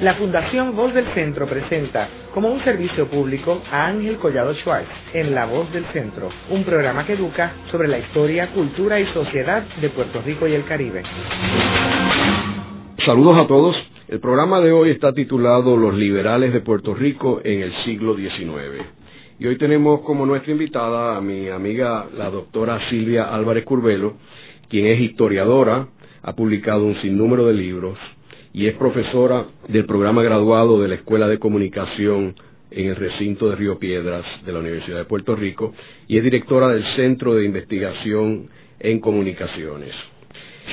La Fundación Voz del Centro presenta como un servicio público a Ángel Collado Schwartz en La Voz del Centro, un programa que educa sobre la historia, cultura y sociedad de Puerto Rico y el Caribe. Saludos a todos. El programa de hoy está titulado Los liberales de Puerto Rico en el siglo XIX. Y hoy tenemos como nuestra invitada a mi amiga la doctora Silvia Álvarez Curbelo, quien es historiadora, ha publicado un sinnúmero de libros, y es profesora del programa graduado de la Escuela de Comunicación en el recinto de Río Piedras de la Universidad de Puerto Rico y es directora del Centro de Investigación en Comunicaciones.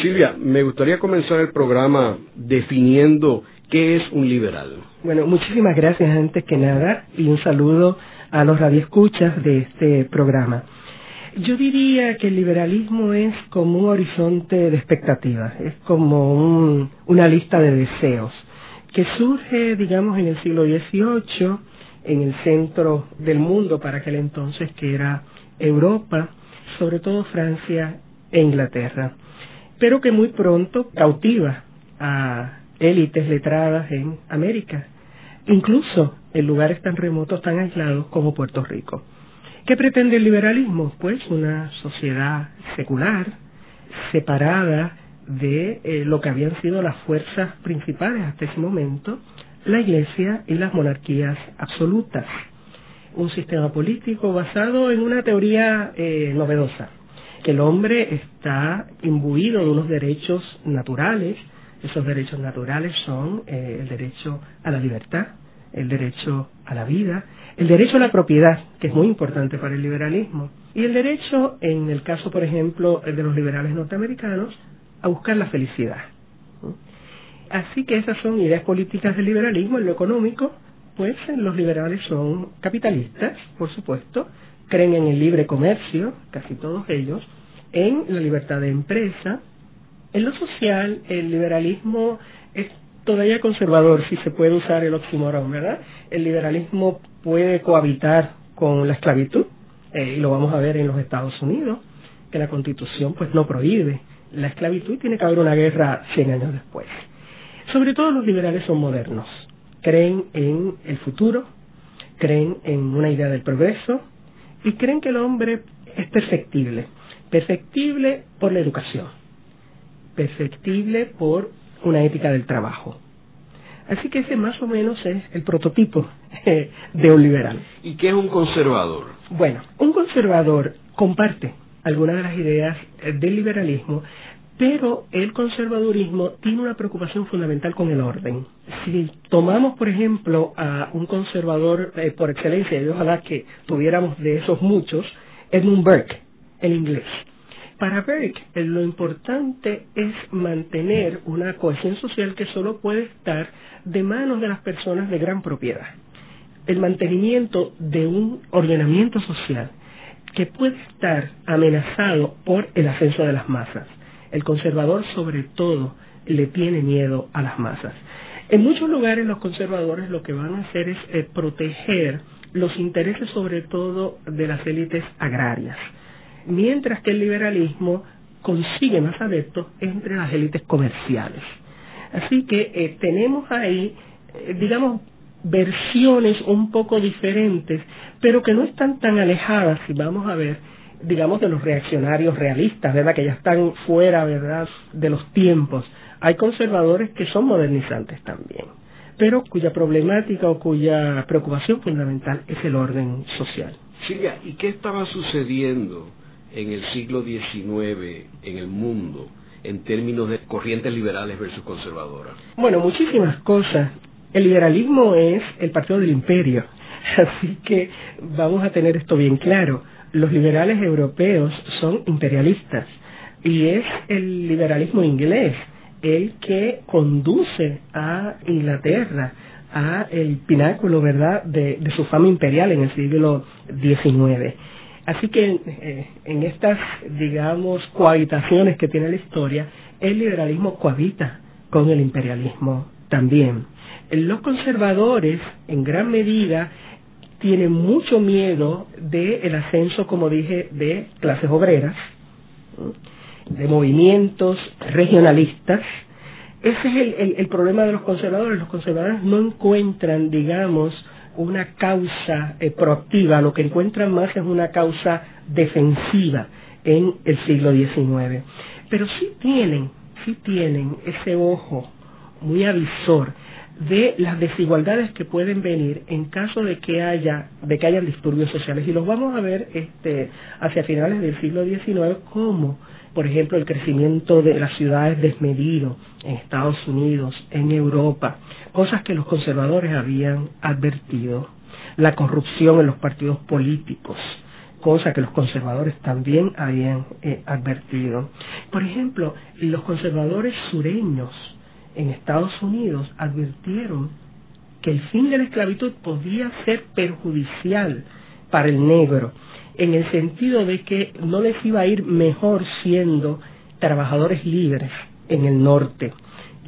Silvia, me gustaría comenzar el programa definiendo qué es un liberal. Bueno, muchísimas gracias antes que nada y un saludo a los radioescuchas de este programa. Yo diría que el liberalismo es como un horizonte de expectativas, es como una lista de deseos que surge, digamos, en el siglo XVIII, en el centro del mundo para aquel entonces, que era Europa, sobre todo Francia e Inglaterra, pero que muy pronto cautiva a élites letradas en América, incluso en lugares tan remotos, tan aislados como Puerto Rico. ¿Qué pretende el liberalismo? Pues una sociedad secular, separada de eh, lo que habían sido las fuerzas principales hasta ese momento, la Iglesia y las monarquías absolutas. Un sistema político basado en una teoría eh, novedosa, que el hombre está imbuido de unos derechos naturales, esos derechos naturales son eh, el derecho a la libertad, el derecho a la vida, el derecho a la propiedad, que es muy importante para el liberalismo, y el derecho, en el caso, por ejemplo, de los liberales norteamericanos, a buscar la felicidad. Así que esas son ideas políticas del liberalismo. En lo económico, pues los liberales son capitalistas, por supuesto, creen en el libre comercio, casi todos ellos, en la libertad de empresa. En lo social, el liberalismo es todavía conservador, si se puede usar el oxímoron, ¿verdad? El liberalismo puede cohabitar con la esclavitud, eh, y lo vamos a ver en los Estados Unidos, que la Constitución pues no prohíbe la esclavitud y tiene que haber una guerra 100 años después. Sobre todo los liberales son modernos, creen en el futuro, creen en una idea del progreso y creen que el hombre es perfectible, perfectible por la educación, perfectible por una ética del trabajo. Así que ese más o menos es el prototipo eh, de un liberal. ¿Y qué es un conservador? Bueno, un conservador comparte algunas de las ideas eh, del liberalismo, pero el conservadurismo tiene una preocupación fundamental con el orden. Si tomamos, por ejemplo, a un conservador eh, por excelencia, y ojalá que tuviéramos de esos muchos, Edmund Burke, el inglés. Para Burke, lo importante es mantener una cohesión social que solo puede estar de manos de las personas de gran propiedad. El mantenimiento de un ordenamiento social que puede estar amenazado por el ascenso de las masas. El conservador sobre todo le tiene miedo a las masas. En muchos lugares los conservadores lo que van a hacer es eh, proteger los intereses sobre todo de las élites agrarias mientras que el liberalismo consigue más adeptos entre las élites comerciales. Así que eh, tenemos ahí, eh, digamos, versiones un poco diferentes, pero que no están tan alejadas, si vamos a ver, digamos, de los reaccionarios realistas, ¿verdad? Que ya están fuera, ¿verdad?, de los tiempos. Hay conservadores que son modernizantes también, pero cuya problemática o cuya preocupación fundamental es el orden social. Silvia, ¿y qué estaba sucediendo en el siglo XIX en el mundo en términos de corrientes liberales versus conservadoras? Bueno, muchísimas cosas. El liberalismo es el partido del imperio, así que vamos a tener esto bien claro. Los liberales europeos son imperialistas y es el liberalismo inglés el que conduce a Inglaterra a el pináculo, ¿verdad?, de, de su fama imperial en el siglo XIX. Así que eh, en estas, digamos, cohabitaciones que tiene la historia, el liberalismo cohabita con el imperialismo también. Los conservadores, en gran medida, tienen mucho miedo del ascenso, como dije, de clases obreras, de movimientos regionalistas, ese es el, el, problema de los conservadores. Los conservadores no encuentran, digamos, una causa eh, proactiva, lo que encuentran más es una causa defensiva en el siglo XIX. Pero sí tienen, sí tienen ese ojo muy avisor de las desigualdades que pueden venir en caso de que haya de que haya disturbios sociales y los vamos a ver este hacia finales del siglo XIX como por ejemplo, el crecimiento de las ciudades desmedido en Estados Unidos, en Europa, cosas que los conservadores habían advertido, la corrupción en los partidos políticos, cosa que los conservadores también habían eh, advertido. Por ejemplo, los conservadores sureños en Estados Unidos advirtieron que el fin de la esclavitud podía ser perjudicial para el negro en el sentido de que no les iba a ir mejor siendo trabajadores libres en el norte.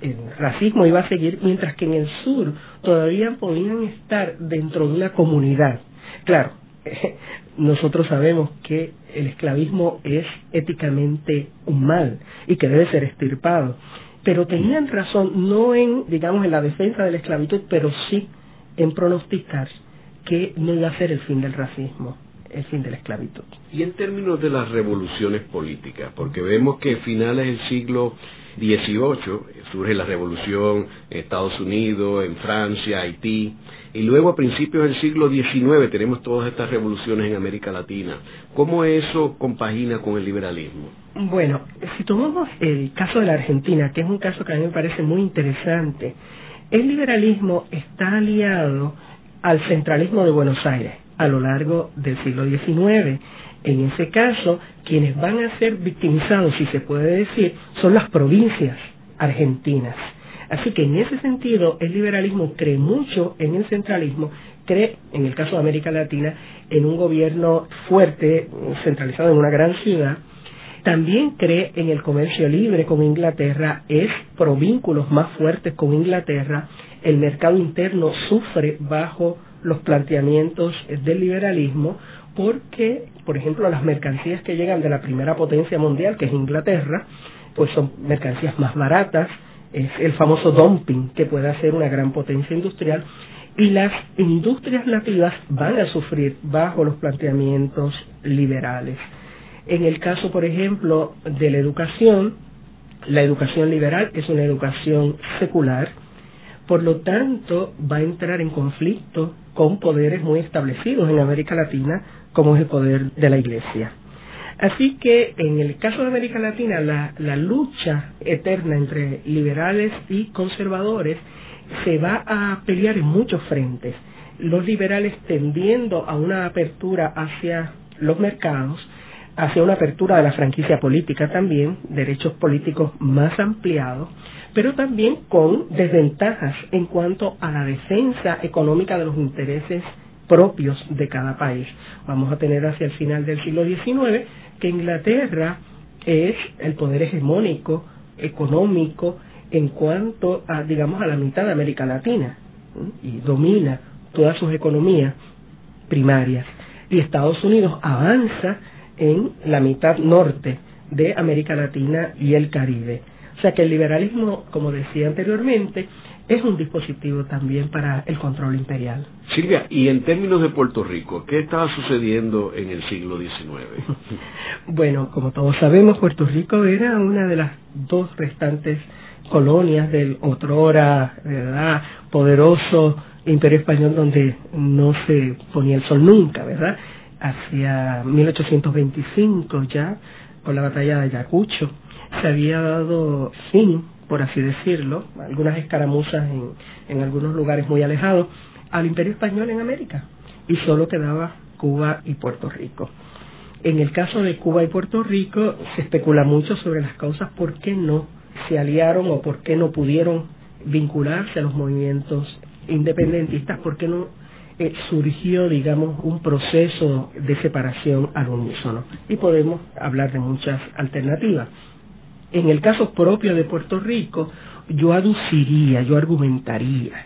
El racismo iba a seguir, mientras que en el sur todavía podían estar dentro de una comunidad. Claro, nosotros sabemos que el esclavismo es éticamente un mal y que debe ser estirpado. Pero tenían razón, no en, digamos, en la defensa de la esclavitud, pero sí en pronosticar que no iba a ser el fin del racismo el fin de la esclavitud. Y en términos de las revoluciones políticas, porque vemos que finales del siglo XVIII surge la revolución en Estados Unidos, en Francia, Haití, y luego a principios del siglo XIX tenemos todas estas revoluciones en América Latina. ¿Cómo eso compagina con el liberalismo? Bueno, si tomamos el caso de la Argentina, que es un caso que a mí me parece muy interesante, el liberalismo está aliado al centralismo de Buenos Aires a lo largo del siglo XIX. En ese caso, quienes van a ser victimizados, si se puede decir, son las provincias argentinas. Así que en ese sentido, el liberalismo cree mucho en el centralismo, cree, en el caso de América Latina, en un gobierno fuerte, centralizado en una gran ciudad, también cree en el comercio libre con Inglaterra, es pro vínculos más fuertes con Inglaterra, el mercado interno sufre bajo los planteamientos del liberalismo porque, por ejemplo, las mercancías que llegan de la primera potencia mundial, que es Inglaterra, pues son mercancías más baratas, es el famoso dumping que puede hacer una gran potencia industrial, y las industrias nativas van a sufrir bajo los planteamientos liberales. En el caso, por ejemplo, de la educación, la educación liberal es una educación secular, por lo tanto va a entrar en conflicto con poderes muy establecidos en América Latina, como es el poder de la Iglesia. Así que en el caso de América Latina, la, lucha eterna entre liberales y conservadores se va a pelear en muchos frentes. Los liberales tendiendo a una apertura hacia los mercados, hacia una apertura de la franquicia política también, derechos políticos más ampliados, pero también con desventajas en cuanto a la defensa económica de los intereses propios de cada país. Vamos a tener hacia el final del siglo XIX que Inglaterra es el poder hegemónico económico en cuanto a, digamos, a la mitad de América Latina y domina todas sus economías primarias. Y Estados Unidos avanza en la mitad norte de América Latina y el Caribe. O sea que el liberalismo, como decía anteriormente, es un dispositivo también para el control imperial. Silvia, y en términos de Puerto Rico, ¿qué estaba sucediendo en el siglo XIX? bueno, como todos sabemos, Puerto Rico era una de las dos restantes colonias del otrora, ¿verdad?, poderoso imperio español donde no se ponía el sol nunca, ¿verdad? Hacia 1825 ya, con la batalla de Ayacucho, se había dado fin, por así decirlo, algunas escaramuzas en, en algunos lugares muy alejados, al imperio español en América y solo quedaba Cuba y Puerto Rico. En el caso de Cuba y Puerto Rico se especula mucho sobre las causas por qué no se aliaron o por qué no pudieron vincularse a los movimientos independentistas, por qué no eh, surgió, digamos, un proceso de separación al unísono. Y podemos hablar de muchas alternativas. En el caso propio de Puerto Rico, yo aduciría, yo argumentaría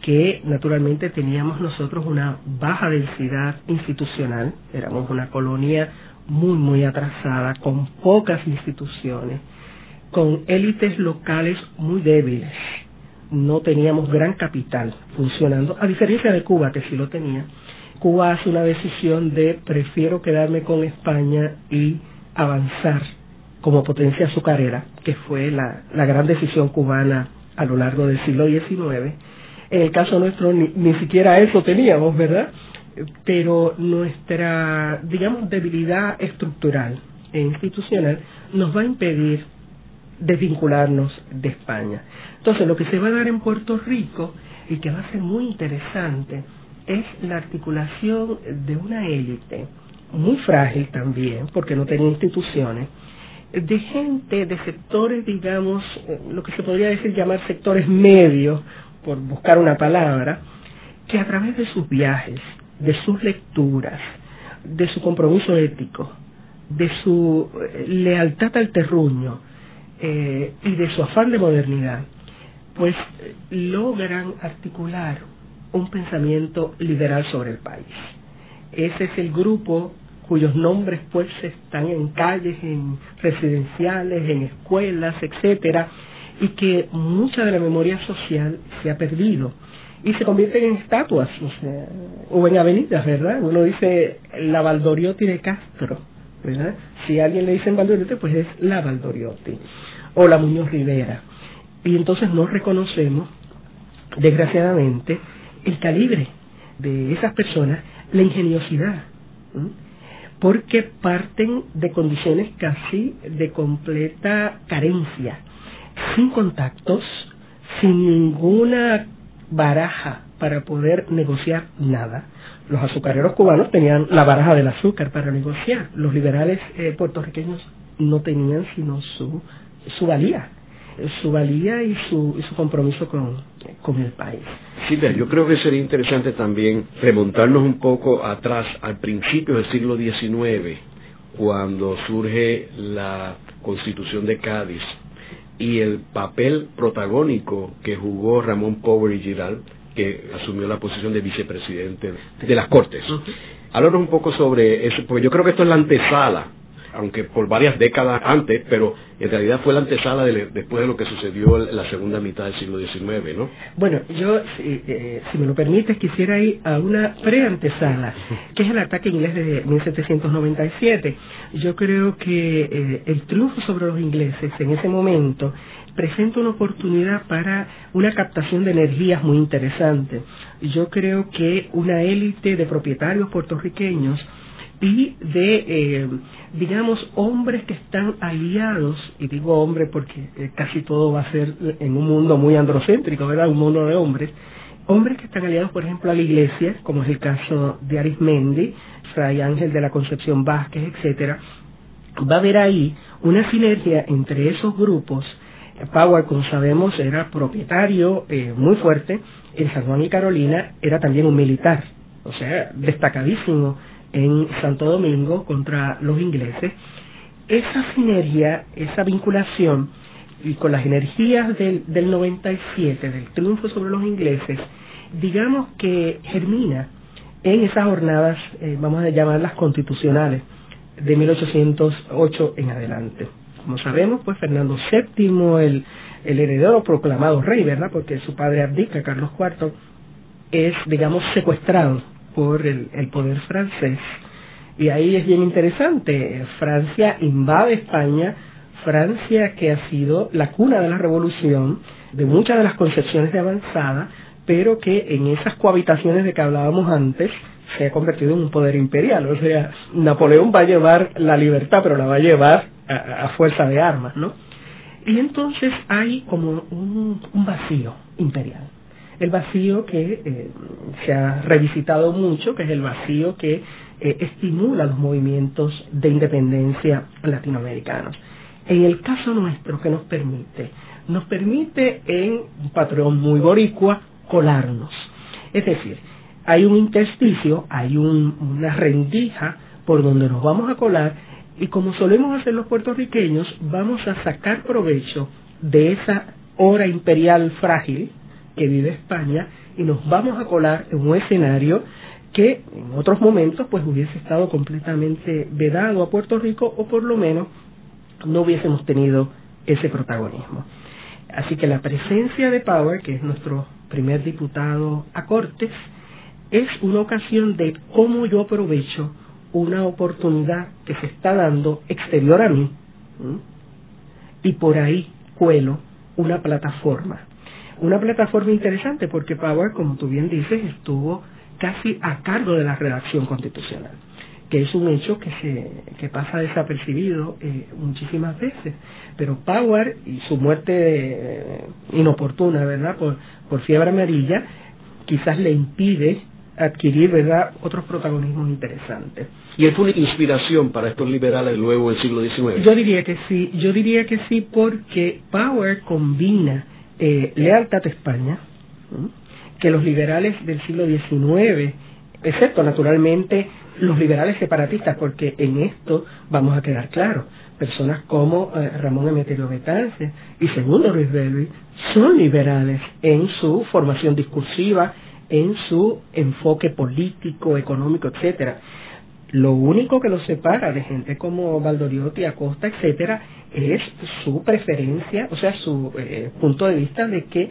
que naturalmente teníamos nosotros una baja densidad institucional, éramos una colonia muy, muy atrasada, con pocas instituciones, con élites locales muy débiles. No teníamos gran capital funcionando, a diferencia de Cuba, que sí lo tenía. Cuba hace una decisión de prefiero quedarme con España y avanzar como potencia azucarera, que fue la, la gran decisión cubana a lo largo del siglo XIX. En el caso nuestro ni, ni siquiera eso teníamos, ¿verdad? Pero nuestra, digamos, debilidad estructural e institucional nos va a impedir desvincularnos de España. Entonces, lo que se va a dar en Puerto Rico y que va a ser muy interesante es la articulación de una élite muy frágil también, porque no tenía instituciones, de gente de sectores, digamos, lo que se podría decir llamar sectores medios, por buscar una palabra, que a través de sus viajes, de sus lecturas, de su compromiso ético, de su eh, lealtad al terruño eh, y de su afán de modernidad, pues logran articular un pensamiento liberal sobre el país. Ese es el grupo cuyos nombres pues están en calles, en residenciales, en escuelas, etcétera, y que mucha de la memoria social se ha perdido y se convierten en estatuas o, sea, o en avenidas, ¿verdad? Uno dice la Valdoriotti de Castro, ¿verdad? Si a alguien le dicen Valdoriotti, pues es la Valdoriotti o la Muñoz Rivera. Y entonces no reconocemos, desgraciadamente, el calibre de esas personas, la ingeniosidad, porque parten de condiciones casi de completa carencia, sin contactos, sin ninguna baraja para poder negociar nada. Los azucareros cubanos tenían la baraja del azúcar para negociar. Los liberales eh, puertorriqueños no tenían sino su, su valía, su valía y su, y su compromiso con, con el país. Sí, yo creo que sería interesante también remontarnos un poco atrás, al principio del siglo XIX, cuando surge la Constitución de Cádiz y el papel protagónico que jugó Ramón Power y Giral, que asumió la posición de vicepresidente de las Cortes. Háblanos un poco sobre eso, porque yo creo que esto es la antesala aunque por varias décadas antes, pero en realidad fue la antesala de, después de lo que sucedió en la segunda mitad del siglo XIX, ¿no? Bueno, yo, si, eh, si me lo permites, quisiera ir a una preantesala, que es el ataque inglés de 1797. Yo creo que eh, el triunfo sobre los ingleses en ese momento presenta una oportunidad para una captación de energías muy interesante. Yo creo que una élite de propietarios puertorriqueños y de, eh, digamos, hombres que están aliados, y digo hombre porque eh, casi todo va a ser en un mundo muy androcéntrico, ¿verdad? Un mundo de hombres. Hombres que están aliados, por ejemplo, a la iglesia, como es el caso de Arismendi, Fray Ángel de la Concepción Vázquez, etcétera, va a haber ahí una sinergia entre esos grupos. Power, como sabemos, era propietario eh, muy fuerte. En San Juan y Carolina era también un militar, o sea, destacadísimo en Santo Domingo contra los ingleses, esa sinergia, esa vinculación, y con las energías del, del 97, del triunfo sobre los ingleses, digamos que germina en esas jornadas, eh, vamos a llamarlas constitucionales, de 1808 en adelante. Como sabemos, pues Fernando VII, el, el heredero proclamado rey, ¿verdad? Porque su padre abdica, Carlos IV, es, digamos, secuestrado por el, poder francés. Y ahí es bien interesante, Francia invade España, Francia que ha sido la cuna de la revolución, de muchas de las concepciones de avanzada, pero que en esas cohabitaciones de que hablábamos antes se ha convertido en un poder imperial. O sea, Napoleón va a llevar la libertad, pero la va a llevar a, fuerza de armas, ¿no? Y entonces hay como un vacío imperial el vacío que eh, se ha revisitado mucho, que es el vacío que eh, estimula los movimientos de independencia latinoamericanos. En el caso nuestro, ¿qué nos permite? Nos permite en un patrón muy boricua colarnos. Es decir, hay un intersticio, hay una rendija por donde nos vamos a colar y como solemos hacer los puertorriqueños, vamos a sacar provecho de esa hora imperial frágil, que vive España y nos vamos a colar en un escenario que en otros momentos pues hubiese estado completamente vedado a Puerto Rico o por lo menos no hubiésemos tenido ese protagonismo. Así que la presencia de Power, que es nuestro primer diputado a Cortes, es una ocasión de cómo yo aprovecho una oportunidad que se está dando exterior a mí y por ahí cuelo una plataforma. Una plataforma interesante porque Power, como tú bien dices, estuvo casi a cargo de la redacción constitucional que es un hecho que se que pasa desapercibido eh, muchísimas veces. Pero Power y su muerte eh, inoportuna verdad por por fiebre amarilla quizás le impide adquirir verdad otros protagonismos interesantes. Y él fue una inspiración para estos liberales luego del siglo XIX yo diría que sí yo diría que sí porque Power combina eh, lealtad a España que los liberales del siglo XIX excepto naturalmente los liberales separatistas, porque en esto vamos a quedar claros. Personas como eh, Ramón Emeterio Betance y Segundo Ruiz Belvi son liberales en su formación discursiva, en su enfoque político, económico, etcétera. Lo único que los separa de gente como Valdoriotti, Acosta, etcétera, es su preferencia, o sea, su eh, punto de vista de que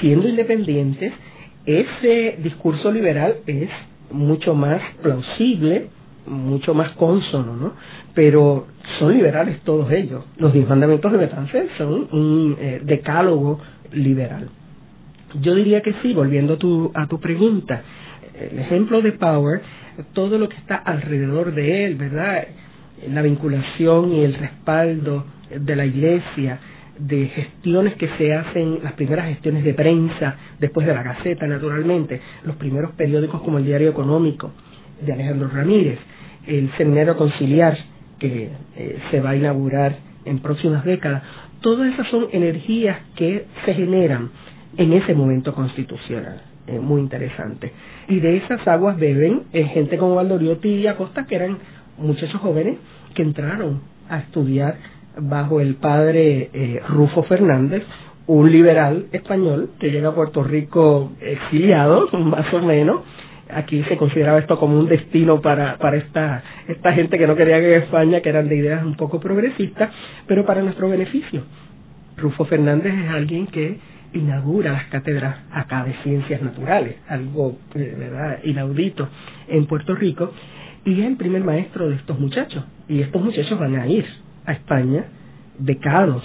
siendo independientes, ese discurso liberal es mucho más plausible, mucho más consono, ¿no? Pero son liberales todos ellos. Los diez mandamientos de Betances son un eh, decálogo liberal. Yo diría que sí, volviendo a tu, a tu pregunta, el ejemplo de Power, todo lo que está alrededor de él, ¿verdad? La vinculación y el respaldo de la iglesia, de gestiones que se hacen, las primeras gestiones de prensa, después de la Gaceta, naturalmente, los primeros periódicos como el Diario Económico de Alejandro Ramírez, el Seminario Conciliar que eh, se va a inaugurar en próximas décadas, todas esas son energías que se generan en ese momento constitucional. Eh, muy interesante. Y de esas aguas beben eh, gente como Valdoriotti y Acosta, que eran muchachos jóvenes que entraron a estudiar bajo el padre eh, Rufo Fernández, un liberal español que llega a Puerto Rico exiliado, más o menos. Aquí se consideraba esto como un destino para, para esta, esta gente que no quería que España, que eran de ideas un poco progresistas, pero para nuestro beneficio. Rufo Fernández es alguien que inaugura las cátedras acá de ciencias naturales, algo eh, ¿verdad? inaudito en Puerto Rico, y es el primer maestro de estos muchachos. Y estos muchachos van a ir a España, becados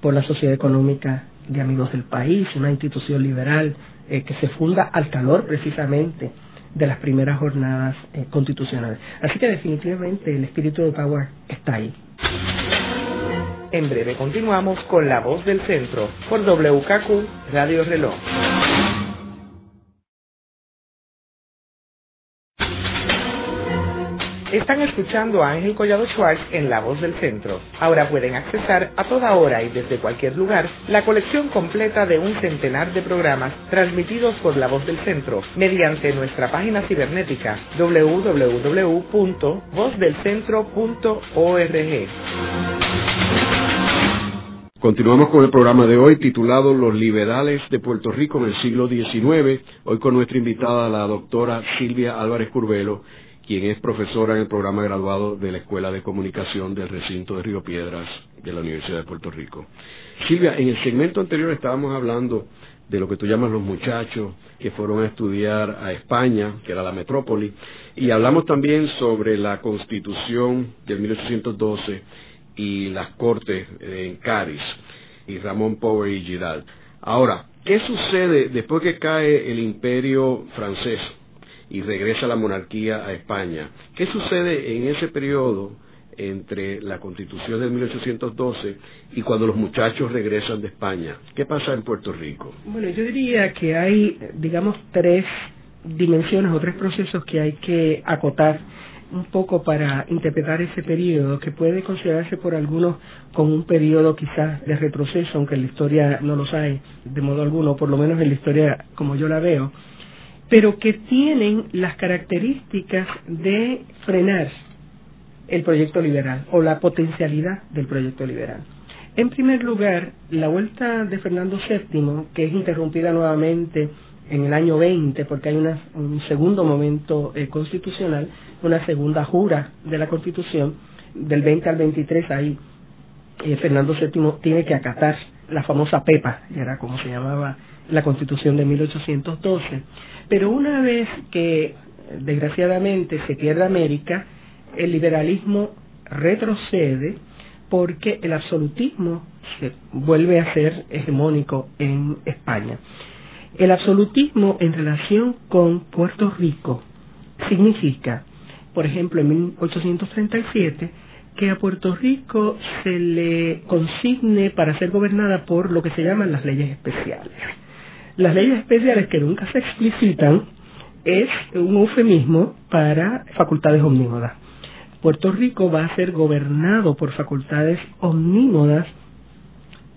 por la Sociedad Económica de Amigos del País, una institución liberal eh, que se funda al calor precisamente de las primeras jornadas eh, constitucionales. Así que definitivamente el espíritu de Power está ahí. En breve continuamos con La Voz del Centro por WKQ Radio Reloj. Están escuchando a Ángel Collado Schwartz en La Voz del Centro. Ahora pueden accesar a toda hora y desde cualquier lugar la colección completa de un centenar de programas transmitidos por La Voz del Centro mediante nuestra página cibernética www.vozdelcentro.org. Continuamos con el programa de hoy titulado Los liberales de Puerto Rico en el siglo XIX. Hoy con nuestra invitada, la doctora Silvia Álvarez Curbelo, quien es profesora en el programa graduado de la Escuela de Comunicación del recinto de Río Piedras de la Universidad de Puerto Rico. Silvia, en el segmento anterior estábamos hablando de lo que tú llamas los muchachos que fueron a estudiar a España, que era la metrópoli, y hablamos también sobre la constitución del 1812 y las cortes en Cádiz, y Ramón Power y Giral. Ahora, ¿qué sucede después que cae el imperio francés? y regresa la monarquía a España. ¿Qué sucede en ese periodo entre la constitución de 1812 y cuando los muchachos regresan de España? ¿Qué pasa en Puerto Rico? Bueno, yo diría que hay, digamos, tres dimensiones o tres procesos que hay que acotar un poco para interpretar ese periodo que puede considerarse por algunos como un periodo quizás de retroceso, aunque en la historia no los hay de modo alguno, por lo menos en la historia como yo la veo pero que tienen las características de frenar el proyecto liberal o la potencialidad del proyecto liberal. En primer lugar, la vuelta de Fernando VII, que es interrumpida nuevamente en el año 20, porque hay un segundo momento eh, constitucional, una segunda jura de la Constitución, del 20 al 23 hay eh, Fernando VII tiene que acatar la famosa PEPA, era como se llamaba la constitución de 1812. Pero una vez que desgraciadamente se pierde América, el liberalismo retrocede porque el absolutismo se vuelve a ser hegemónico en España. El absolutismo en relación con Puerto Rico significa, por ejemplo, en 1837, que a Puerto Rico se le consigne para ser gobernada por lo que se llaman las leyes especiales. Las leyes especiales que nunca se explicitan es un eufemismo para facultades omnímodas. Puerto Rico va a ser gobernado por facultades omnímodas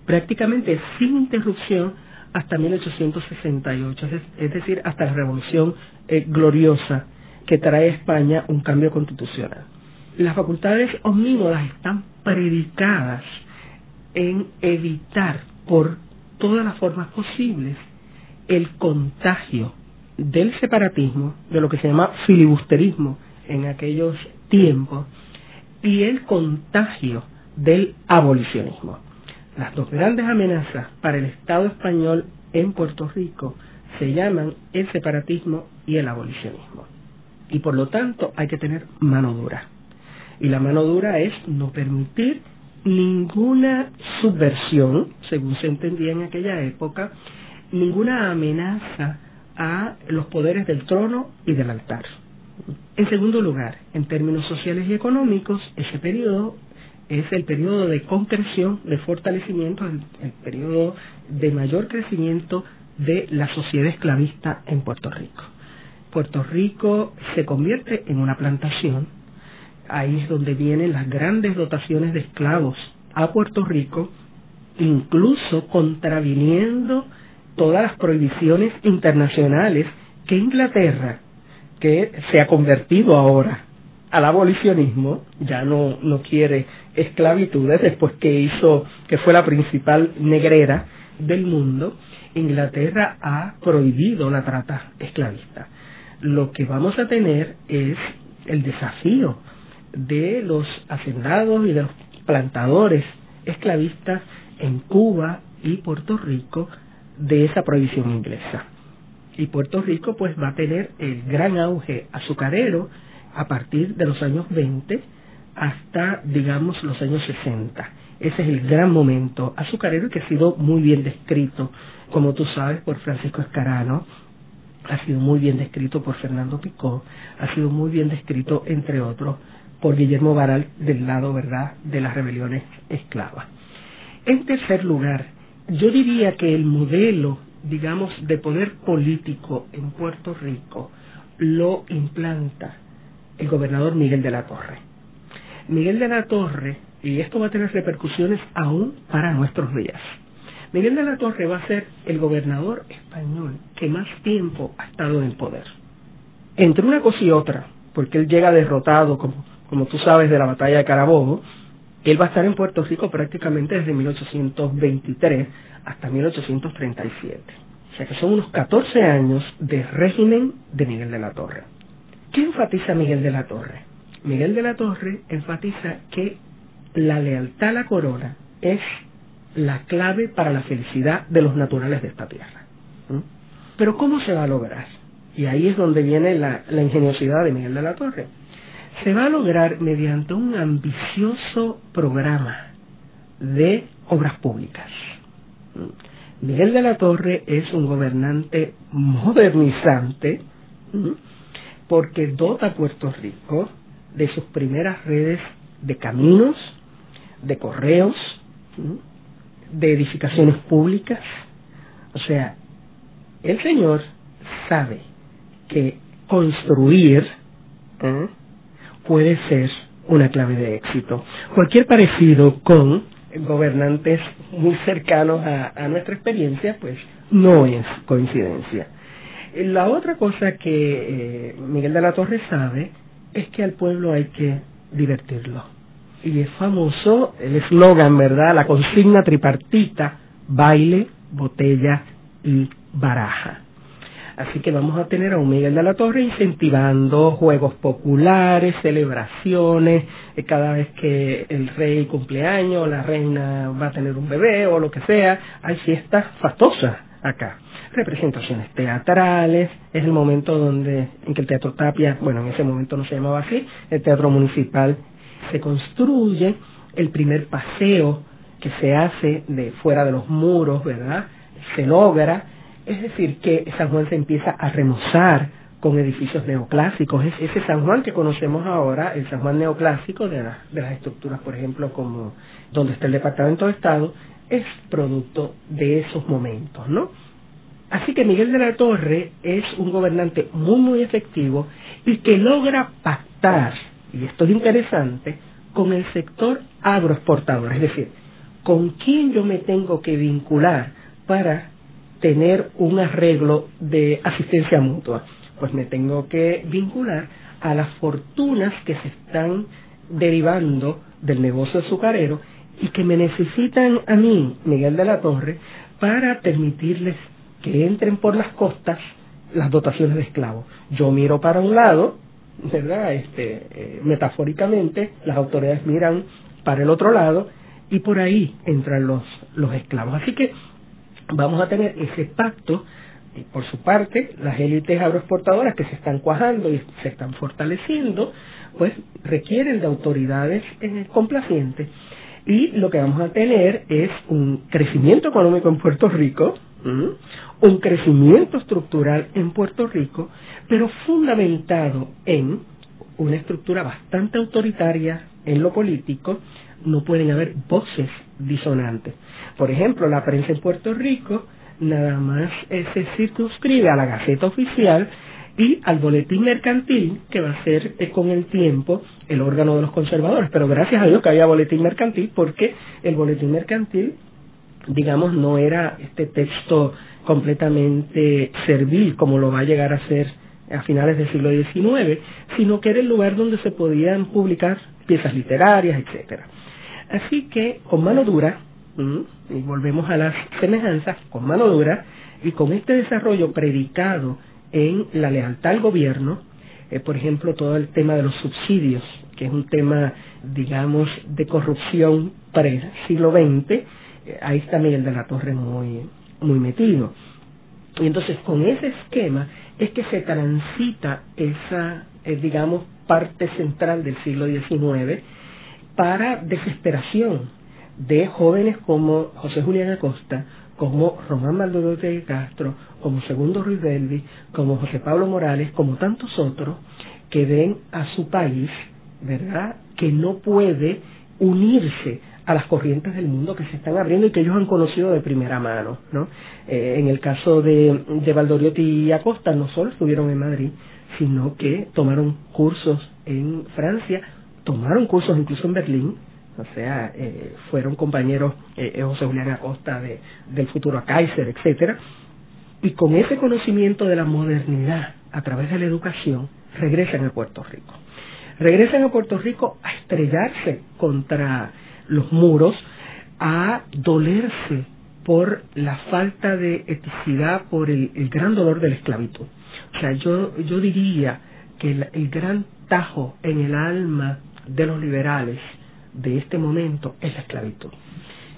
prácticamente sin interrupción hasta 1868, es decir, hasta la Revolución eh, Gloriosa que trae a España un cambio constitucional. Las facultades omnímodas están predicadas en evitar por todas las formas posibles el contagio del separatismo, de lo que se llama filibusterismo en aquellos tiempos, y el contagio del abolicionismo. Las dos grandes amenazas para el Estado español en Puerto Rico se llaman el separatismo y el abolicionismo. Y por lo tanto hay que tener mano dura. Y la mano dura es no permitir ninguna subversión, según se entendía en aquella época, ninguna amenaza a los poderes del trono y del altar. En segundo lugar, en términos sociales y económicos, ese periodo es el periodo de concreción, de fortalecimiento, el, el periodo de mayor crecimiento de la sociedad esclavista en Puerto Rico. Puerto Rico se convierte en una plantación, ahí es donde vienen las grandes dotaciones de esclavos a Puerto Rico, incluso contraviniendo todas las prohibiciones internacionales que Inglaterra, que se ha convertido ahora al abolicionismo, ya no, no quiere esclavitudes después que hizo, que fue la principal negrera del mundo, Inglaterra ha prohibido la trata esclavista. Lo que vamos a tener es el desafío de los hacendados y de los plantadores esclavistas en Cuba y Puerto Rico de esa prohibición inglesa. Y Puerto Rico pues va a tener el gran auge azucarero a partir de los años 20 hasta digamos los años 60. Ese es el gran momento azucarero que ha sido muy bien descrito, como tú sabes, por Francisco Escarano, ha sido muy bien descrito por Fernando Picó, ha sido muy bien descrito, entre otros, por Guillermo Baral del lado, ¿verdad?, de las rebeliones esclavas. En tercer lugar, yo diría que el modelo, digamos, de poder político en Puerto Rico lo implanta el gobernador Miguel de la Torre. Miguel de la Torre, y esto va a tener repercusiones aún para nuestros días. Miguel de la Torre va a ser el gobernador español que más tiempo ha estado en poder. Entre una cosa y otra, porque él llega derrotado, como, como tú sabes, de la batalla de Carabobo, él va a estar en Puerto Rico prácticamente desde 1823 hasta 1837. O sea que son unos 14 años de régimen de Miguel de la Torre. ¿Qué enfatiza Miguel de la Torre? Miguel de la Torre enfatiza que la lealtad a la corona es la clave para la felicidad de los naturales de esta tierra. Pero ¿cómo se va a lograr? Y ahí es donde viene la, ingeniosidad de Miguel de la Torre se va a lograr mediante un ambicioso programa de obras públicas. Miguel de la Torre es un gobernante modernizante porque dota a Puerto Rico de sus primeras redes de caminos, de correos, de edificaciones públicas. O sea, el Señor sabe que construir puede ser una clave de éxito. Cualquier parecido con gobernantes muy cercanos a, nuestra experiencia, pues no es coincidencia. La otra cosa que eh, Miguel de la Torre sabe es que al pueblo hay que divertirlo. Y es famoso el eslogan, ¿verdad? La consigna tripartita, baile, botella y baraja. Así que vamos a tener a un Miguel de la Torre incentivando juegos populares, celebraciones, eh, cada vez que el rey cumpleaños, la reina va a tener un bebé o lo que sea, hay fiestas fastosas acá representaciones teatrales, es el momento donde en que el Teatro Tapia, bueno, en ese momento no se llamaba así, el Teatro Municipal se construye, el primer paseo que se hace de fuera de los muros, ¿verdad? Se logra, es decir, que San Juan se empieza a remozar con edificios neoclásicos. Es ese San Juan que conocemos ahora, el San Juan neoclásico de, de las estructuras, por ejemplo, como donde está el Departamento de Estado, es producto de esos momentos, ¿no? Así que Miguel de la Torre es un gobernante muy, muy efectivo y que logra pactar, y esto es interesante, con el sector agroexportador, es decir, con quién yo me tengo que vincular para tener un arreglo de asistencia mutua. Pues me tengo que vincular a las fortunas que se están derivando del negocio azucarero y que me necesitan a mí, Miguel de la Torre, para permitirles que entren por las costas las dotaciones de esclavos. Yo miro para un lado, ¿verdad? Este, eh, metafóricamente, las autoridades miran para el otro lado y por ahí entran los, los esclavos. Así que vamos a tener ese pacto y por su parte, las élites agroexportadoras que se están cuajando y se están fortaleciendo, pues requieren de autoridades eh, complacientes. Y lo que vamos a tener es un crecimiento económico en Puerto Rico, un crecimiento estructural en Puerto Rico, pero fundamentado en una estructura bastante autoritaria en lo político, no pueden haber voces disonantes. Por ejemplo, la prensa en Puerto Rico nada más se circunscribe a la Gaceta Oficial y al boletín mercantil, que va a ser eh, con el tiempo el órgano de los conservadores. Pero gracias a Dios que había boletín mercantil, porque el boletín mercantil digamos, no era este texto completamente servil como lo va a llegar a ser a finales del siglo XIX, sino que era el lugar donde se podían publicar piezas literarias, etcétera. Así que con mano dura, y volvemos a las semejanzas, con mano dura y con este desarrollo predicado en la lealtad al gobierno, eh, por ejemplo, todo el tema de los subsidios, que es un tema, digamos, de corrupción para el siglo XX, ahí está Miguel de la Torre muy, muy metido. Y entonces con ese esquema es que se transita esa, eh, digamos, parte central del siglo XIX para desesperación de jóvenes como José Julián Acosta, como Román Maldonado de Castro, como Segundo Ruiz Belvi, como José Pablo Morales, como tantos otros que ven a su país, ¿verdad?, que no puede unirse a las corrientes del mundo que se están abriendo y que ellos han conocido de primera mano. ¿no? Eh, en el caso de, de Valdoriotti y Acosta, no solo estuvieron en Madrid, sino que tomaron cursos en Francia, tomaron cursos incluso en Berlín, o sea, eh, fueron compañeros eh, José Julián Acosta de, del futuro a Kaiser, etcétera, y con ese conocimiento de la modernidad a través de la educación regresan a Puerto Rico. Regresan a Puerto Rico a estrellarse contra los muros a dolerse por la falta de eticidad, por el, gran dolor de la esclavitud. O sea, yo, yo diría que el, el, gran tajo en el alma de los liberales de este momento es la esclavitud.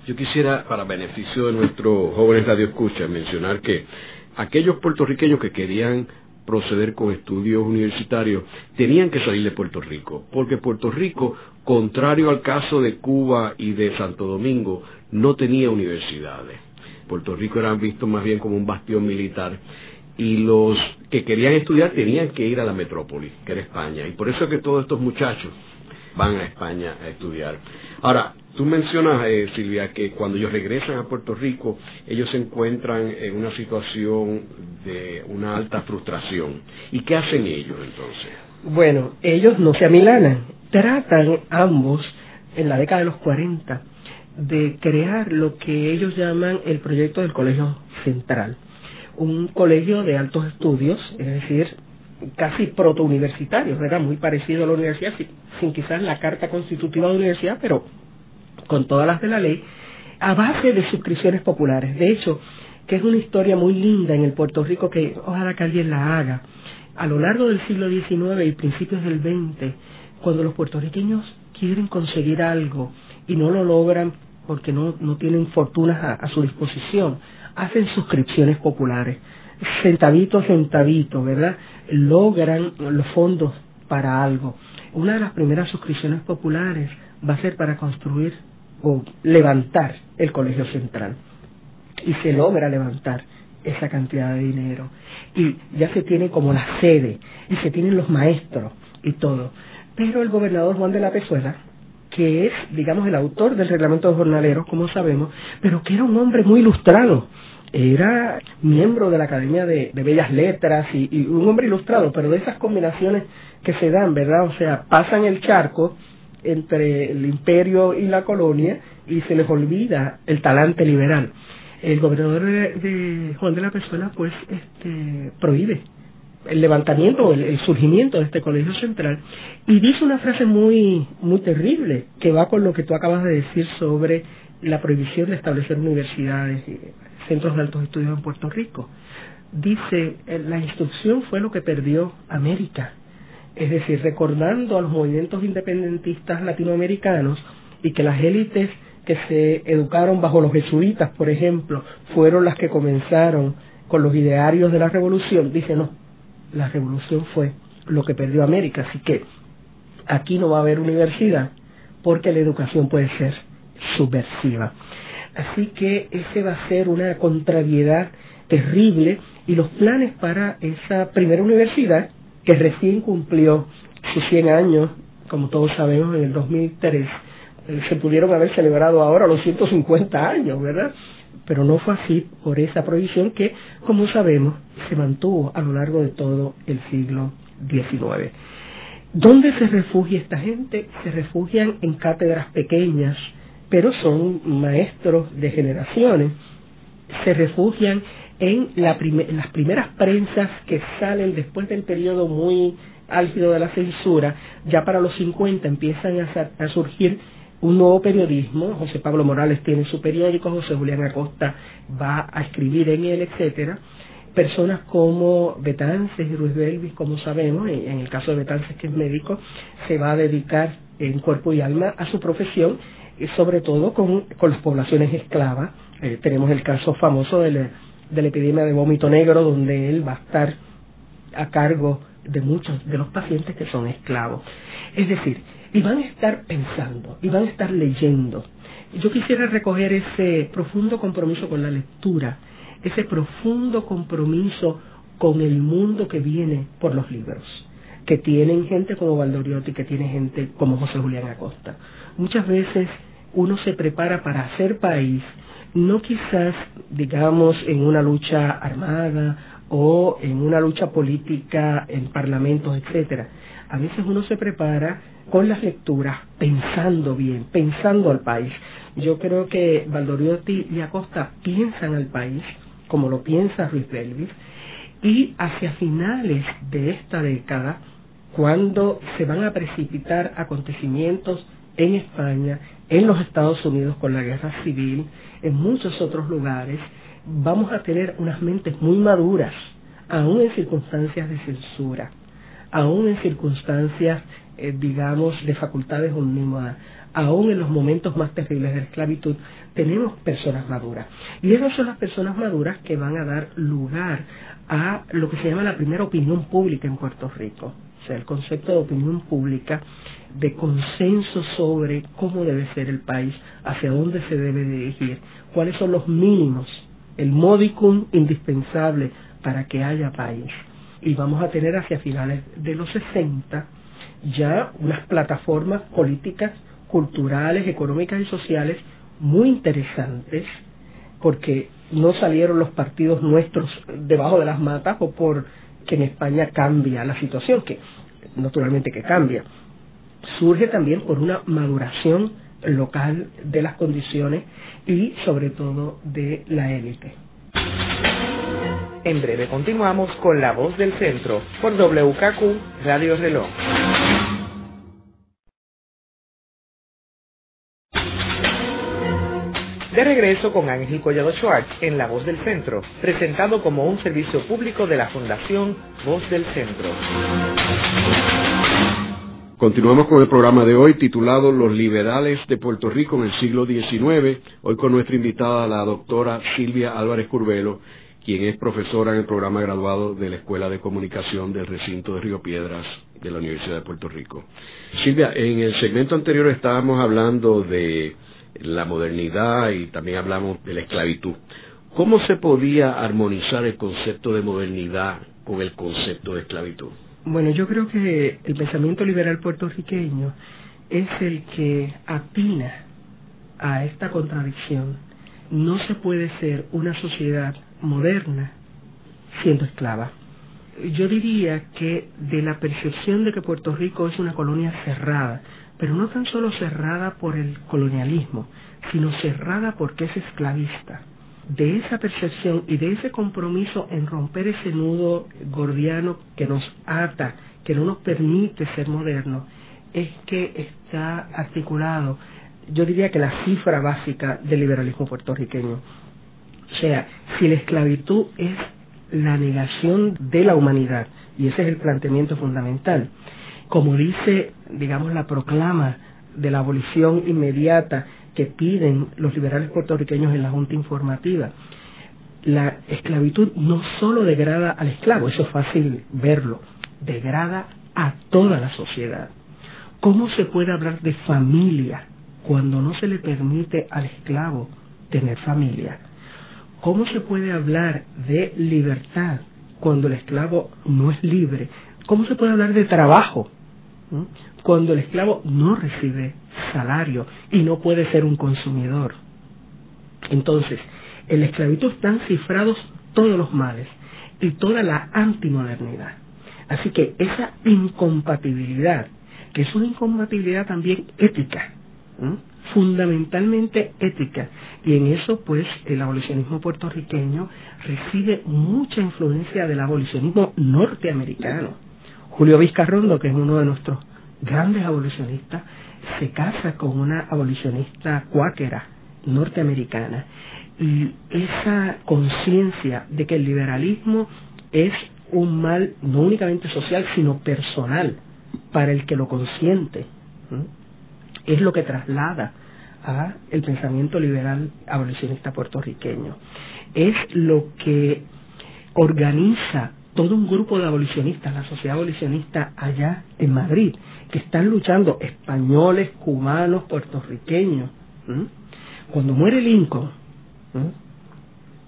Yo quisiera, para beneficio de nuestros jóvenes radioescuchas, mencionar que aquellos puertorriqueños que querían proceder con estudios universitarios, tenían que salir de Puerto Rico, porque Puerto Rico, contrario al caso de Cuba y de Santo Domingo, no tenía universidades. Puerto Rico era visto más bien como un bastión militar y los que querían estudiar tenían que ir a la metrópoli, que era España, y por eso es que todos estos muchachos van a España a estudiar. Ahora, Tú mencionas, eh, Silvia, que cuando ellos regresan a Puerto Rico, ellos se encuentran en una situación de una alta frustración. ¿Y qué hacen ellos entonces? Bueno, ellos no se amilanan. Tratan ambos, en la década de los 40, de crear lo que ellos llaman el proyecto del Colegio Central. Un colegio de altos estudios, es decir, casi proto-universitario, era muy parecido a la universidad, sin quizás la carta constitutiva de la universidad, pero con todas las de la ley, a base de suscripciones populares. De hecho, que es una historia muy linda en el Puerto Rico que ojalá que alguien la haga. A lo largo del siglo XIX y principios del XX, cuando los puertorriqueños quieren conseguir algo y no lo logran porque no, no tienen fortunas a, a su disposición, hacen suscripciones populares. Centavito, centavito, ¿verdad? Logran los fondos para algo. Una de las primeras suscripciones populares va a ser para construir o levantar el colegio central. Y se logra levantar esa cantidad de dinero. Y ya se tiene como la sede, y se tienen los maestros y todo. Pero el gobernador Juan de la Pezuela, que es, digamos, el autor del reglamento de jornaleros, como sabemos, pero que era un hombre muy ilustrado, era miembro de la Academia de, Bellas Letras y, y, un hombre ilustrado, pero de esas combinaciones que se dan, ¿verdad? O sea, pasan el charco entre el imperio y la colonia y se les olvida el talante liberal. El gobernador de, Juan de la Pezuela pues este, prohíbe el levantamiento, el, el, surgimiento de este colegio central y dice una frase muy muy terrible que va con lo que tú acabas de decir sobre la prohibición de establecer universidades y centros de altos estudios en Puerto Rico. Dice, la instrucción fue lo que perdió América es decir, recordando a los movimientos independentistas latinoamericanos y que las élites que se educaron bajo los jesuitas, por ejemplo, fueron las que comenzaron con los idearios de la revolución, dice no, la revolución fue lo que perdió América, así que aquí no va a haber universidad porque la educación puede ser subversiva. Así que ese va a ser una contrariedad terrible y los planes para esa primera universidad que recién cumplió sus 100 años, como todos sabemos, en el 2003. Se pudieron haber celebrado ahora los 150 años, ¿verdad? Pero no fue así por esa prohibición que, como sabemos, se mantuvo a lo largo de todo el siglo XIX. ¿Dónde se refugia esta gente? Se refugian en cátedras pequeñas, pero son maestros de generaciones. Se refugian en las primeras prensas que salen después del periodo muy álgido de la censura, ya para los 50 empiezan a, surgir un nuevo periodismo, José Pablo Morales tiene su periódico, José Julián Acosta va a escribir en él, etcétera. Personas como Betances y Ruiz Belvis, como sabemos, en, el caso de Betances que es médico, se va a dedicar en cuerpo y alma a su profesión, sobre todo con, con las poblaciones esclavas. Eh, tenemos el caso famoso de la epidemia de vómito negro, donde él va a estar a cargo de muchos de los pacientes que son esclavos. Es decir, y van a estar pensando, y van a estar leyendo. Yo quisiera recoger ese profundo compromiso con la lectura, ese profundo compromiso con el mundo que viene por los libros, que tienen gente como Valdoriotti, que tiene gente como José Julián Acosta. Muchas veces uno se prepara para hacer país no quizás, digamos, en una lucha armada o en una lucha política en parlamentos, etcétera. A veces uno se prepara con las lecturas pensando bien, pensando al país. Yo creo que Valdoriotti y Acosta piensan al país como lo piensa Ruiz Belvis y hacia finales de esta década, cuando se van a precipitar acontecimientos en España, en los Estados Unidos con la guerra civil, en muchos otros lugares, vamos a tener unas mentes muy maduras, aún en circunstancias de censura, aún en circunstancias, eh, digamos, de facultades omnímodas, aún en los momentos más terribles de la esclavitud, tenemos personas maduras. Y esas son las personas maduras que van a dar lugar a lo que se llama la primera opinión pública en Puerto Rico. O sea, el concepto de opinión pública de consenso sobre cómo debe ser el país, hacia dónde se debe dirigir, cuáles son los mínimos, el modicum indispensable para que haya país. Y vamos a tener hacia finales de los 60 ya unas plataformas políticas, culturales, económicas y sociales muy interesantes, porque no salieron los partidos nuestros debajo de las matas o por que en España cambia la situación, que naturalmente que cambia, surge también por una maduración local de las condiciones y sobre todo de la élite. En breve continuamos con La Voz del Centro por WKQ Radio Reloj. De regreso con Ángel Collado Schwartz en La Voz del Centro, presentado como un servicio público de la Fundación Voz del Centro. Continuamos con el programa de hoy titulado Los liberales de Puerto Rico en el siglo XIX, hoy con nuestra invitada la doctora Silvia Álvarez Curbelo, quien es profesora en el programa graduado de la Escuela de Comunicación del recinto de Río Piedras de la Universidad de Puerto Rico. Silvia, en el segmento anterior estábamos hablando de la modernidad y también hablamos de la esclavitud. ¿Cómo se podía armonizar el concepto de modernidad con el concepto de esclavitud? Bueno, yo creo que el pensamiento liberal puertorriqueño es el que atina a esta contradicción. No se puede ser una sociedad moderna siendo esclava. Yo diría que de la percepción de que Puerto Rico es una colonia cerrada, pero no tan solo cerrada por el colonialismo, sino cerrada porque es esclavista de esa percepción y de ese compromiso en romper ese nudo gordiano que nos ata, que no nos permite ser modernos, es que está articulado, yo diría que la cifra básica del liberalismo puertorriqueño. O sea, si la esclavitud es la negación de la humanidad, y ese es el planteamiento fundamental, como dice, digamos, la proclama de la abolición inmediata que piden los liberales puertorriqueños en la Junta Informativa. La esclavitud no solo degrada al esclavo, eso es fácil verlo, degrada a toda la sociedad. ¿Cómo se puede hablar de familia cuando no se le permite al esclavo tener familia? ¿Cómo se puede hablar de libertad cuando el esclavo no es libre? ¿Cómo se puede hablar de trabajo cuando el esclavo no recibe salario y no puede ser un consumidor. Entonces, en la esclavitud están cifrados todos los males y toda la antimodernidad. Así que esa incompatibilidad, que es una incompatibilidad también ética, fundamentalmente ética, y en eso pues el abolicionismo puertorriqueño recibe mucha influencia del abolicionismo norteamericano. Julio Vizcarrondo, que es uno de nuestros grandes abolicionistas, se casa con una abolicionista cuáquera norteamericana. Y esa conciencia de que el liberalismo es un mal no únicamente social sino personal para el que lo consiente es lo que traslada a el pensamiento liberal abolicionista puertorriqueño. Es lo que organiza todo un grupo de abolicionistas, la sociedad abolicionista allá en Madrid, que están luchando, españoles, cubanos, puertorriqueños. Cuando muere Lincoln,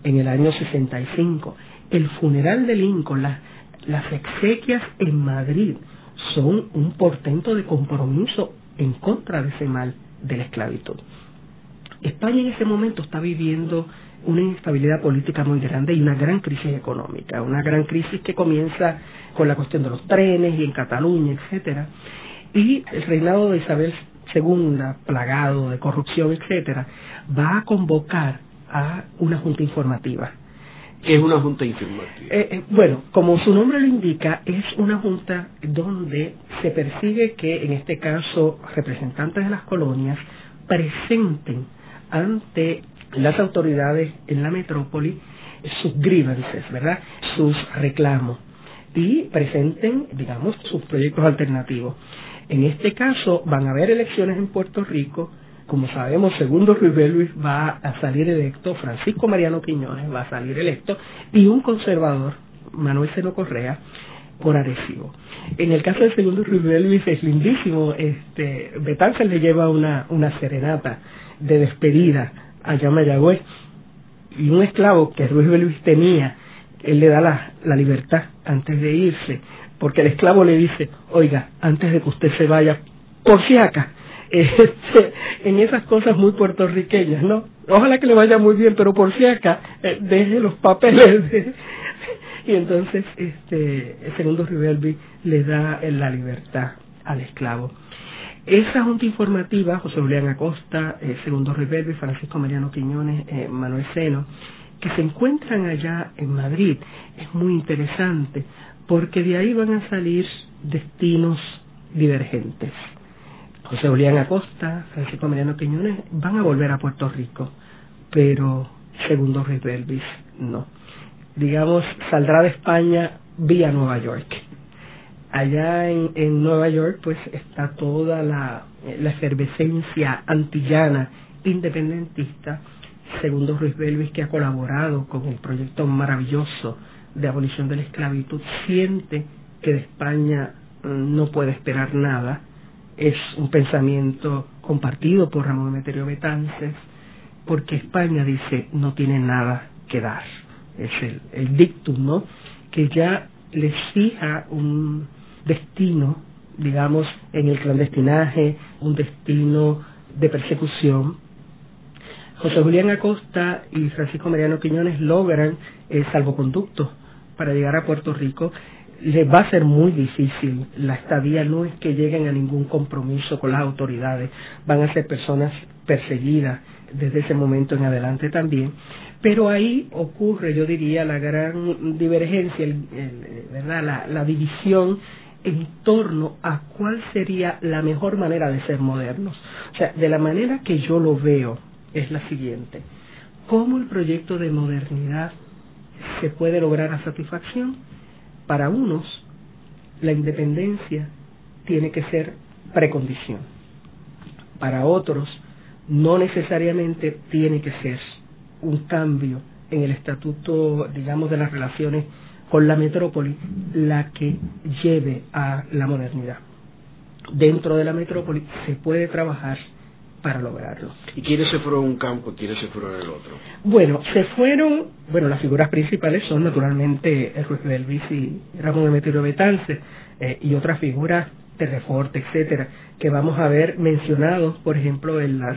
en el año 65, el funeral de Lincoln, las exequias en Madrid son un portento de compromiso en contra de ese mal de la esclavitud. España en ese momento está viviendo una inestabilidad política muy grande y una gran crisis económica, una gran crisis que comienza con la cuestión de los trenes y en Cataluña, etcétera, y el reinado de Isabel II, plagado de corrupción, etcétera, va a convocar a una junta informativa. ¿Qué es una junta informativa? Eh, eh, bueno, como su nombre lo indica, es una junta donde se persigue que, en este caso, representantes de las colonias presenten ante las autoridades en la metrópoli sus grievances, ¿verdad? Sus reclamos y presenten, digamos, sus proyectos alternativos. En este caso van a haber elecciones en Puerto Rico. Como sabemos, segundo Ruiz Luis va a salir electo, Francisco Mariano Quiñones va a salir electo y un conservador, Manuel Seno Correa, por Arecibo. En el caso del segundo Ruiz Luis es lindísimo, este, le lleva una, una serenata de despedida en Mayagüez y un esclavo que Ruiz Luis tenía, él le da la, la libertad antes de irse porque el esclavo le dice, oiga, antes de que usted se vaya, por si acá, este, en esas cosas muy puertorriqueñas, ¿no? Ojalá que le vaya muy bien, pero por si acá, eh, deje los papeles. y entonces, este, segundo Rivelbi le da la libertad al esclavo. Esa junta informativa, José Julián Acosta, segundo Rivelbi, Francisco Mariano Quiñones, eh, Manuel Seno, que se encuentran allá en Madrid, es muy interesante porque de ahí van a salir destinos divergentes. José Julián Acosta, Francisco Mariano Quiñones van a volver a Puerto Rico, pero segundo Ruiz Belvis no. Digamos, saldrá de España vía Nueva York. Allá en, en Nueva York pues está toda la, la efervescencia antillana independentista, segundo Ruiz Belvis que ha colaborado con el proyecto maravilloso de abolición de la esclavitud, siente que de España mm, no puede esperar nada. Es un pensamiento compartido por Ramón Emeterio Betances, porque España dice no tiene nada que dar. Es el, el dictum, ¿no? Que ya les fija un destino, digamos, en el clandestinaje, un destino de persecución. José Julián Acosta y Francisco Mariano Quiñones logran el salvoconducto para llegar a Puerto Rico les va a ser muy difícil la estadía, no es que lleguen a ningún compromiso con las autoridades, van a ser personas perseguidas desde ese momento en adelante también, pero ahí ocurre, yo diría, la gran divergencia, ¿verdad? La, la división en torno a cuál sería la mejor manera de ser modernos. O sea, de la manera que yo lo veo es la siguiente, ¿cómo el proyecto de modernidad se puede lograr a satisfacción? Para unos, la independencia tiene que ser precondición. Para otros, no necesariamente tiene que ser un cambio en el estatuto, digamos, de las relaciones con la metrópoli la que lleve a la modernidad. Dentro de la metrópoli se puede trabajar para lograrlo. ¿Y quiénes se fueron en un campo, quiénes se fueron el otro? Bueno, se fueron, bueno, las figuras principales son naturalmente el juez Belvis y Ramón Emeterio Betance eh, y otras figuras de Reforte, etcétera, que vamos a ver mencionados, por ejemplo, en las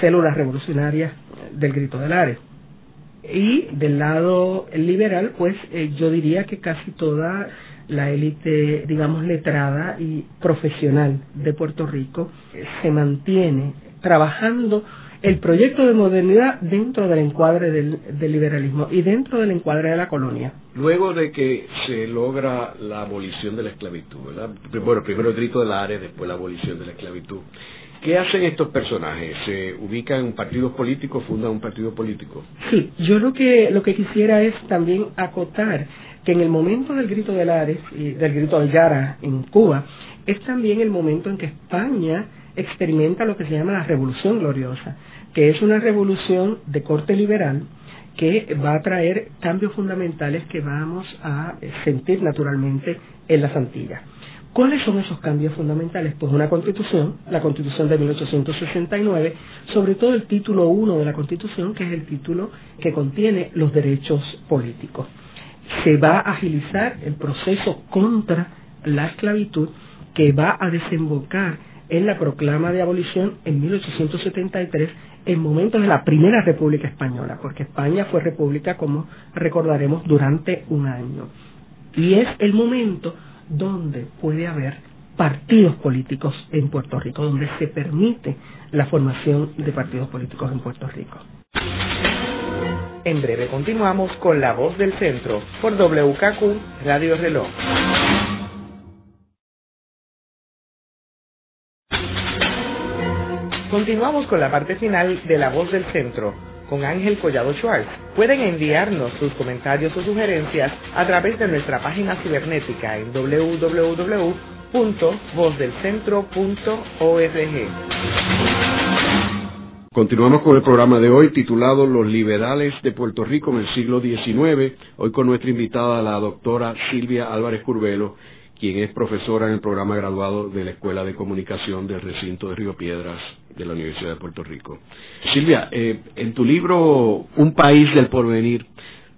células revolucionarias del Grito del Ares. Y del lado liberal, pues eh, yo diría que casi toda la élite, digamos, letrada y profesional de Puerto Rico eh, se mantiene trabajando el proyecto de modernidad dentro del encuadre del, liberalismo y dentro del encuadre de la colonia. Luego de que se logra la abolición de la esclavitud, ¿verdad? Bueno, primero el grito del área, después la abolición de la esclavitud. ¿Qué hacen estos personajes? ¿Se ubican en partidos políticos, fundan un partido político? Sí, yo lo que, lo que quisiera es también acotar que en el momento del grito del Ares y del grito del Yara en Cuba, es también el momento en que España experimenta lo que se llama la Revolución Gloriosa, que es una revolución de corte liberal que va a traer cambios fundamentales que vamos a sentir naturalmente en las Antillas. ¿Cuáles son esos cambios fundamentales? Pues una constitución, la constitución de 1869, sobre todo el título 1 de la constitución, que es el título que contiene los derechos políticos. Se va a agilizar el proceso contra la esclavitud que va a desembocar en la proclama de abolición en 1873 en momentos de la primera República Española, porque España fue república, como recordaremos, durante un año. Y es el momento donde puede haber partidos políticos en Puerto Rico, donde se permite la formación de partidos políticos en Puerto Rico. En breve continuamos con La Voz del Centro por WKQ Radio Reloj. Continuamos con la parte final de La Voz del Centro con Ángel Collado Schwartz. Pueden enviarnos sus comentarios o sugerencias a través de nuestra página cibernética en www.vozdelcentro.org. Continuamos con el programa de hoy titulado Los liberales de Puerto Rico en el siglo XIX. Hoy con nuestra invitada, la doctora Silvia Álvarez Curvelo, quien es profesora en el programa graduado de la Escuela de Comunicación del Recinto de Río Piedras de la Universidad de Puerto Rico. Silvia, eh, en tu libro Un país del porvenir,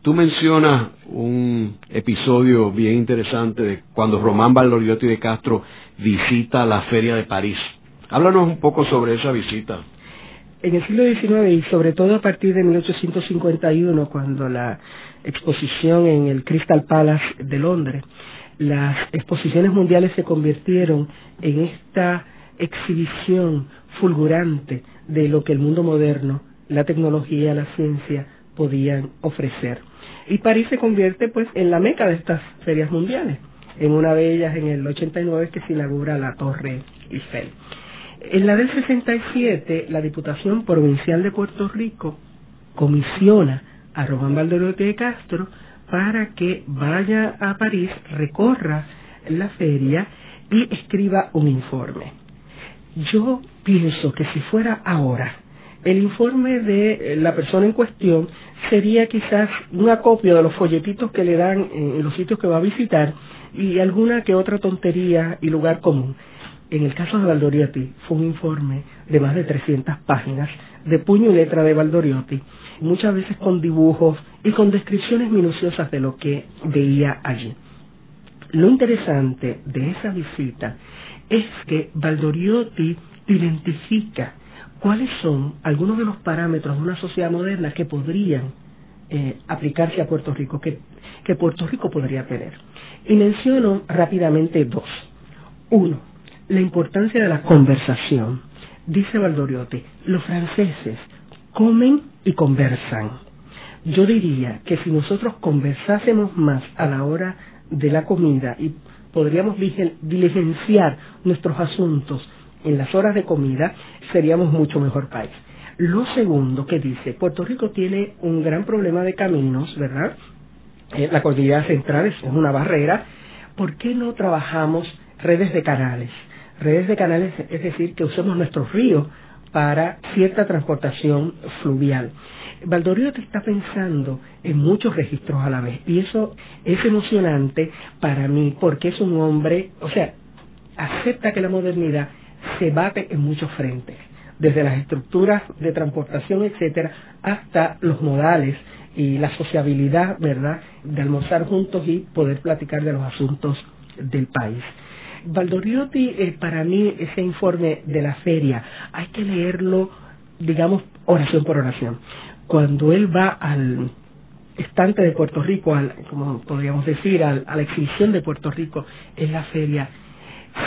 tú mencionas un episodio bien interesante de cuando Román Valdoriotti de Castro visita la Feria de París. Háblanos un poco sobre esa visita. En el siglo XIX y sobre todo a partir de 1851, cuando la exposición en el Crystal Palace de Londres las exposiciones mundiales se convirtieron en esta exhibición fulgurante de lo que el mundo moderno, la tecnología, la ciencia podían ofrecer. Y París se convierte pues en la meca de estas ferias mundiales. En una de ellas, en el 89, que se inaugura la Torre Eiffel. En la del 67, la Diputación Provincial de Puerto Rico comisiona a Román Valdoriotti de Castro para que vaya a París, recorra la feria y escriba un informe. Yo pienso que si fuera ahora, el informe de la persona en cuestión sería quizás un acopio de los folletitos que le dan en los sitios que va a visitar y alguna que otra tontería y lugar común. En el caso de Valdoriotti fue un informe de más de 300 páginas de puño y letra de Valdoriotti, muchas veces con dibujos y con descripciones minuciosas de lo que veía allí. Lo interesante de esa visita es que Valdoriotti identifica cuáles son algunos de los parámetros de una sociedad moderna que podrían eh, aplicarse a Puerto Rico, que, que Puerto Rico podría tener. Y menciono rápidamente dos. Uno, la importancia de la conversación. Dice Valdoriotti, los franceses comen y conversan. Yo diría que si nosotros conversásemos más a la hora de la comida y podríamos diligenciar nuestros asuntos en las horas de comida, seríamos mucho mejor país. Lo segundo que dice, Puerto Rico tiene un gran problema de caminos, ¿verdad? Eh, la cordillera central es una barrera. ¿Por qué no trabajamos redes de canales? Redes de canales, es decir, que usemos nuestros ríos para cierta transportación fluvial. Valdoriotti está pensando en muchos registros a la vez y eso es emocionante para mí porque es un hombre, o sea, acepta que la modernidad se bate en muchos frentes, desde las estructuras de transportación, etcétera, hasta los modales y la sociabilidad, ¿verdad?, de almorzar juntos y poder platicar de los asuntos del país. Valdoriotti, eh, para mí, ese informe de la feria, hay que leerlo, digamos, oración por oración. Cuando él va al estante de Puerto Rico, al, como podríamos decir, a la exhibición de Puerto Rico en la feria,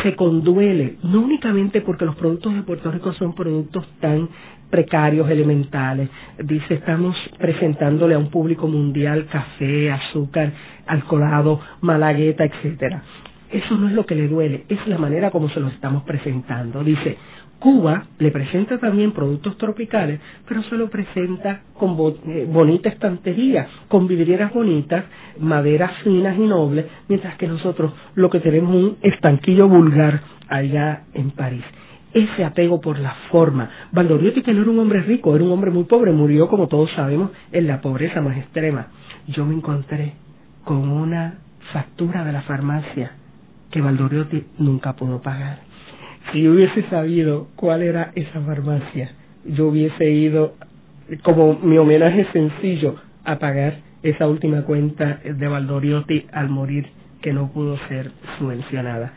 se conduele, no únicamente porque los productos de Puerto Rico son productos tan precarios, elementales. Dice, estamos presentándole a un público mundial café, azúcar, alcoholado, malagueta, etcétera. Eso no es lo que le duele, es la manera como se lo estamos presentando. Dice, Cuba le presenta también productos tropicales, pero se lo presenta con eh, bonita estantería, con vidrieras bonitas, maderas finas y nobles, mientras que nosotros lo que tenemos es un estanquillo vulgar allá en París. Ese apego por la forma. Valdoriotti que no era un hombre rico, era un hombre muy pobre, murió como todos sabemos en la pobreza más extrema. Yo me encontré con una factura de la farmacia que Valdoriotti nunca pudo pagar. Si hubiese sabido cuál era esa farmacia, yo hubiese ido como mi homenaje sencillo a pagar esa última cuenta de Valdoriotti al morir que no pudo ser subvencionada.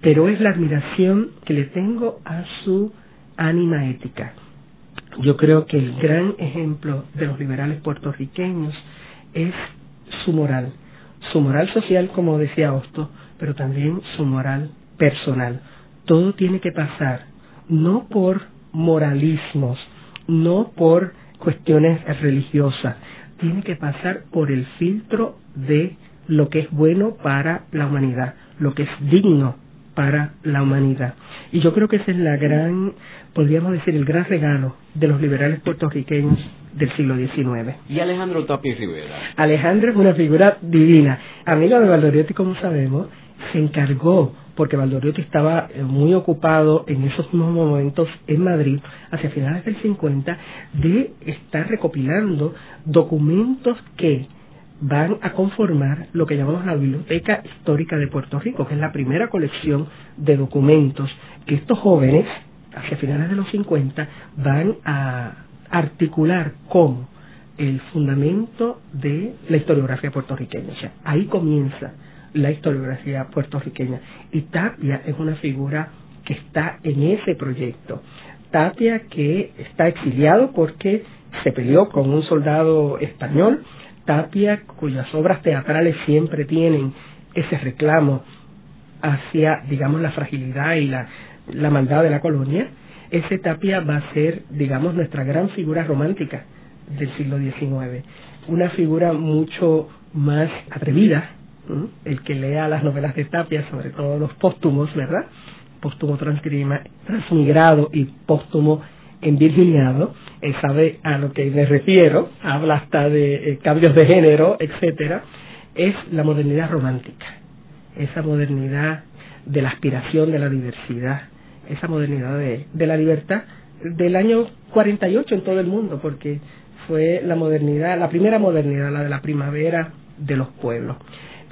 Pero es la admiración que le tengo a su ánima ética. Yo creo que el gran ejemplo de los liberales puertorriqueños es su moral, su moral social, como decía Hosto, pero también su moral personal. Todo tiene que pasar no por moralismos, no por cuestiones religiosas, tiene que pasar por el filtro de lo que es bueno para la humanidad, lo que es digno para la humanidad. Y yo creo que ese es la gran, podríamos decir, el gran regalo de los liberales puertorriqueños del siglo XIX. ¿Y Alejandro Tapia Rivera? Alejandro es una figura divina. Amigo de Valdoriotti, como sabemos, se encargó, porque Valdoriotti estaba eh, muy ocupado en esos mismos momentos en Madrid, hacia finales del 50, de estar recopilando documentos que van a conformar lo que llamamos la Biblioteca Histórica de Puerto Rico, que es la primera colección de documentos que estos jóvenes, hacia finales de los 50, van a articular con el fundamento de la historiografía puertorriqueña. O sea, ahí comienza la historiografía puertorriqueña. Y Tapia es una figura que está en ese proyecto. Tapia que está exiliado porque se peleó con un soldado español, Tapia cuyas obras teatrales siempre tienen ese reclamo hacia, digamos, la fragilidad y la, la maldad de la colonia, ese Tapia va a ser, digamos, nuestra gran figura romántica del siglo XIX. Una figura mucho más atrevida, el que lea las novelas de Tapia, sobre todo los póstumos, ¿verdad? Póstumo transmigrado y póstumo Virginiado, él sabe a lo que me refiero, habla hasta de eh, cambios de género, etcétera, es la modernidad romántica, esa modernidad de la aspiración de la diversidad, esa modernidad de, de la libertad del año 48 en todo el mundo, porque fue la modernidad, la primera modernidad, la de la primavera de los pueblos.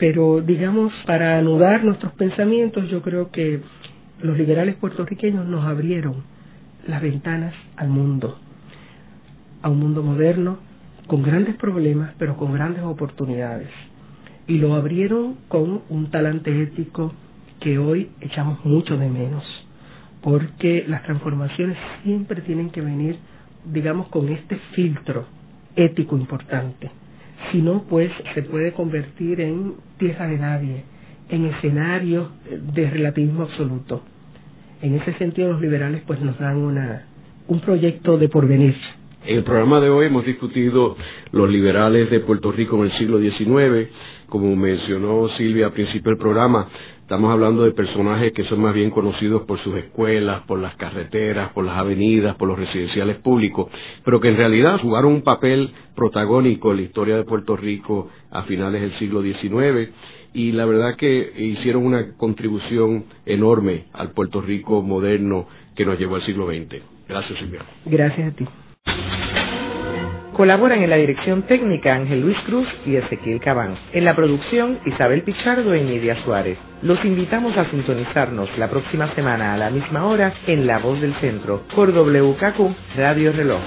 Pero digamos, para anudar nuestros pensamientos, yo creo que los liberales puertorriqueños nos abrieron las ventanas al mundo, a un mundo moderno, con grandes problemas, pero con grandes oportunidades. Y lo abrieron con un talante ético que hoy echamos mucho de menos, porque las transformaciones siempre tienen que venir, digamos, con este filtro ético importante. Si no, pues se puede convertir en tierra de nadie, en escenario de relativismo absoluto. En ese sentido, los liberales pues nos dan una, un proyecto de porvenir. En el programa de hoy hemos discutido los liberales de Puerto Rico en el siglo XIX. Como mencionó Silvia al principio del programa, estamos hablando de personajes que son más bien conocidos por sus escuelas, por las carreteras, por las avenidas, por los residenciales públicos, pero que en realidad jugaron un papel protagónico en la historia de Puerto Rico a finales del siglo XIX y la verdad que hicieron una contribución enorme al Puerto Rico moderno que nos llevó al siglo XX. Gracias, Silvia. Gracias a ti. Colaboran en la dirección técnica Ángel Luis Cruz y Ezequiel Cabán. En la producción Isabel Pichardo y Nidia Suárez. Los invitamos a sintonizarnos la próxima semana a la misma hora en La Voz del Centro por WKQ Radio Reloj.